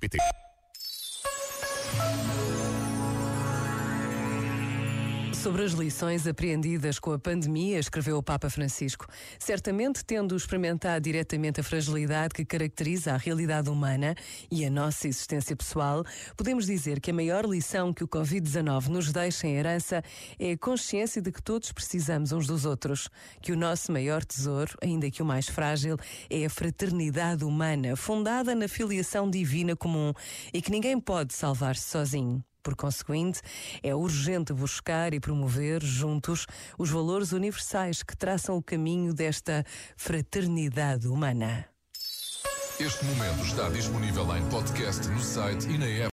rr.pt. Sobre as lições apreendidas com a pandemia, escreveu o Papa Francisco. Certamente, tendo experimentado diretamente a fragilidade que caracteriza a realidade humana e a nossa existência pessoal, podemos dizer que a maior lição que o Covid-19 nos deixa em herança é a consciência de que todos precisamos uns dos outros, que o nosso maior tesouro, ainda que o mais frágil, é a fraternidade humana, fundada na filiação divina comum e que ninguém pode salvar-se sozinho. Por conseguinte, é urgente buscar e promover juntos os valores universais que traçam o caminho desta fraternidade humana. Este momento está disponível em podcast no site e na app.